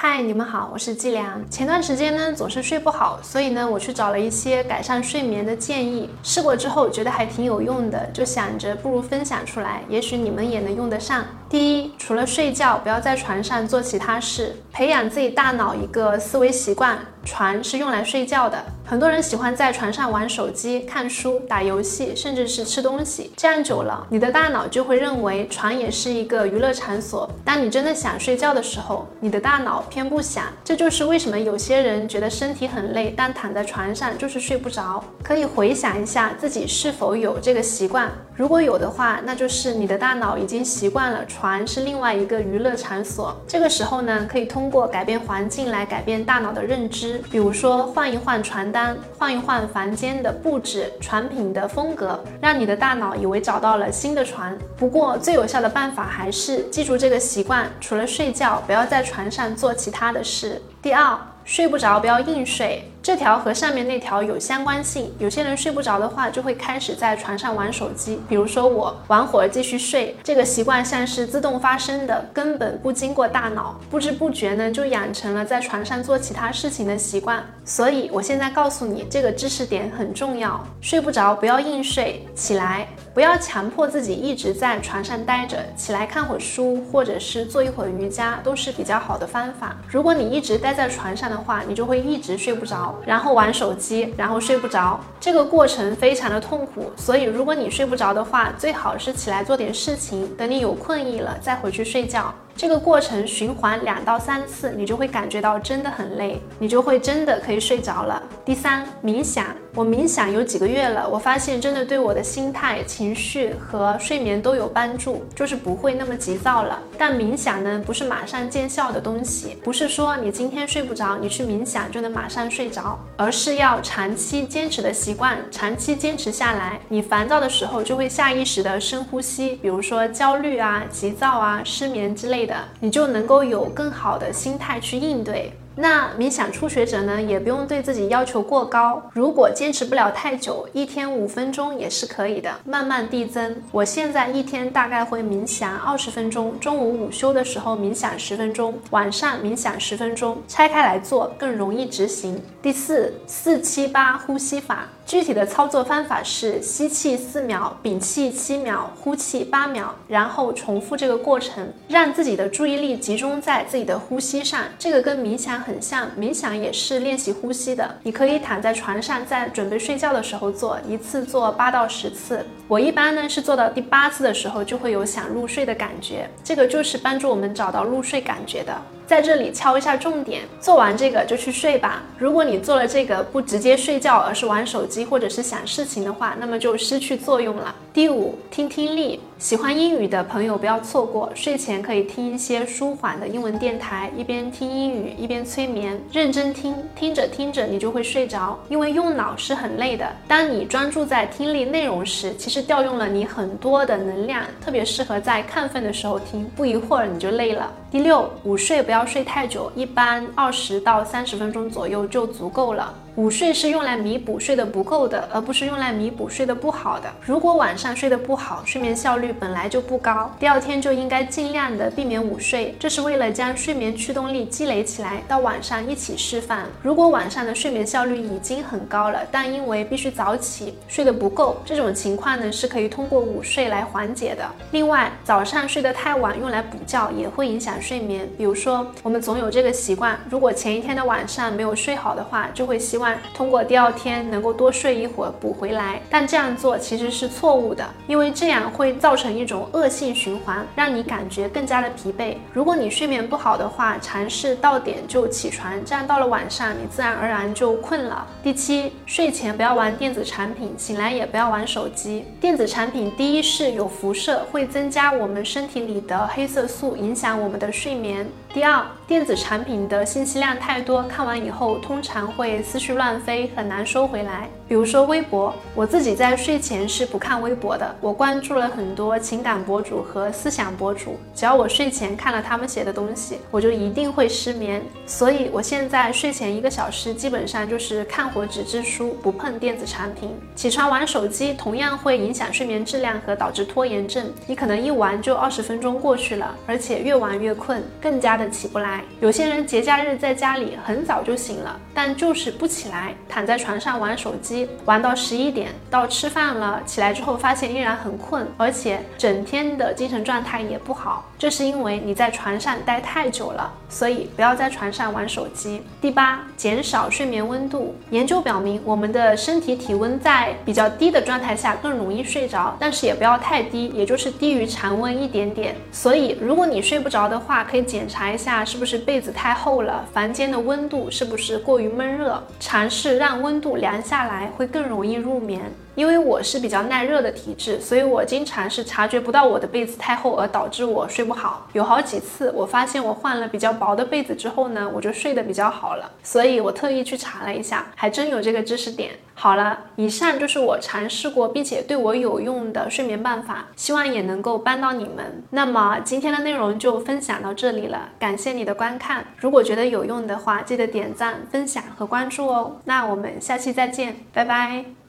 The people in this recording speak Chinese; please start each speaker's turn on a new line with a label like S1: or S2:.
S1: 嗨，你们好，我是季良。前段时间呢，总是睡不好，所以呢，我去找了一些改善睡眠的建议，试过之后觉得还挺有用的，就想着不如分享出来，也许你们也能用得上。第一，除了睡觉，不要在床上做其他事，培养自己大脑一个思维习惯。床是用来睡觉的，很多人喜欢在床上玩手机、看书、打游戏，甚至是吃东西。这样久了，你的大脑就会认为床也是一个娱乐场所。当你真的想睡觉的时候，你的大脑偏不想。这就是为什么有些人觉得身体很累，但躺在床上就是睡不着。可以回想一下自己是否有这个习惯，如果有的话，那就是你的大脑已经习惯了床是另外一个娱乐场所。这个时候呢，可以通过改变环境来改变大脑的认知。比如说换一换床单，换一换房间的布置，床品的风格，让你的大脑以为找到了新的床。不过最有效的办法还是记住这个习惯，除了睡觉，不要在床上做其他的事。第二。睡不着不要硬睡，这条和上面那条有相关性。有些人睡不着的话，就会开始在床上玩手机。比如说我玩会儿继续睡，这个习惯像是自动发生的，根本不经过大脑，不知不觉呢就养成了在床上做其他事情的习惯。所以我现在告诉你，这个知识点很重要。睡不着不要硬睡，起来。不要强迫自己一直在床上待着，起来看会儿书，或者是做一会儿瑜伽，都是比较好的方法。如果你一直待在床上的话，你就会一直睡不着，然后玩手机，然后睡不着，这个过程非常的痛苦。所以，如果你睡不着的话，最好是起来做点事情，等你有困意了再回去睡觉。这个过程循环两到三次，你就会感觉到真的很累，你就会真的可以睡着了。第三，冥想。我冥想有几个月了，我发现真的对我的心态、情绪和睡眠都有帮助，就是不会那么急躁了。但冥想呢，不是马上见效的东西，不是说你今天睡不着，你去冥想就能马上睡着，而是要长期坚持的习惯，长期坚持下来，你烦躁的时候就会下意识的深呼吸，比如说焦虑啊、急躁啊、失眠之类，的你就能够有更好的心态去应对。那冥想初学者呢，也不用对自己要求过高。如果坚持不了太久，一天五分钟也是可以的，慢慢递增。我现在一天大概会冥想二十分钟，中午午休的时候冥想十分钟，晚上冥想十分钟，拆开来做更容易执行。第四，四七八呼吸法。具体的操作方法是吸气四秒，屏气七秒，呼气八秒，然后重复这个过程，让自己的注意力集中在自己的呼吸上。这个跟冥想很像，冥想也是练习呼吸的。你可以躺在床上，在准备睡觉的时候做，一次做八到十次。我一般呢是做到第八次的时候，就会有想入睡的感觉。这个就是帮助我们找到入睡感觉的。在这里敲一下重点，做完这个就去睡吧。如果你做了这个不直接睡觉，而是玩手机或者是想事情的话，那么就失去作用了。第五，听听力。喜欢英语的朋友不要错过，睡前可以听一些舒缓的英文电台，一边听英语一边催眠，认真听，听着听着你就会睡着。因为用脑是很累的，当你专注在听力内容时，其实调用了你很多的能量，特别适合在亢奋的时候听，不一会儿你就累了。第六，午睡不要睡太久，一般二十到三十分钟左右就足够了。午睡是用来弥补睡得不够的，而不是用来弥补睡得不好的。如果晚上睡得不好，睡眠效率本来就不高，第二天就应该尽量的避免午睡，这是为了将睡眠驱动力积累起来，到晚上一起释放。如果晚上的睡眠效率已经很高了，但因为必须早起，睡得不够，这种情况呢是可以通过午睡来缓解的。另外，早上睡得太晚用来补觉也会影响睡眠。比如说，我们总有这个习惯，如果前一天的晚上没有睡好的话，就会希望。通过第二天能够多睡一会儿补回来，但这样做其实是错误的，因为这样会造成一种恶性循环，让你感觉更加的疲惫。如果你睡眠不好的话，尝试到点就起床，这样到了晚上你自然而然就困了。第七，睡前不要玩电子产品，醒来也不要玩手机。电子产品第一是有辐射，会增加我们身体里的黑色素，影响我们的睡眠。第二，电子产品的信息量太多，看完以后通常会思绪乱飞，很难收回来。比如说微博，我自己在睡前是不看微博的。我关注了很多情感博主和思想博主，只要我睡前看了他们写的东西，我就一定会失眠。所以我现在睡前一个小时基本上就是看会纸质书，不碰电子产品。起床玩手机同样会影响睡眠质量和导致拖延症。你可能一玩就二十分钟过去了，而且越玩越困，更加。的起不来。有些人节假日在家里很早就醒了，但就是不起来，躺在床上玩手机，玩到十一点，到吃饭了起来之后发现依然很困，而且整天的精神状态也不好。这是因为你在床上待太久了，所以不要在床上玩手机。第八，减少睡眠温度。研究表明，我们的身体体温在比较低的状态下更容易睡着，但是也不要太低，也就是低于常温一点点。所以，如果你睡不着的话，可以检查查一下是不是被子太厚了，房间的温度是不是过于闷热，尝试让温度凉下来，会更容易入眠。因为我是比较耐热的体质，所以我经常是察觉不到我的被子太厚而导致我睡不好。有好几次，我发现我换了比较薄的被子之后呢，我就睡得比较好了。所以我特意去查了一下，还真有这个知识点。好了，以上就是我尝试过并且对我有用的睡眠办法，希望也能够帮到你们。那么今天的内容就分享到这里了，感谢你的观看。如果觉得有用的话，记得点赞、分享和关注哦。那我们下期再见，拜拜。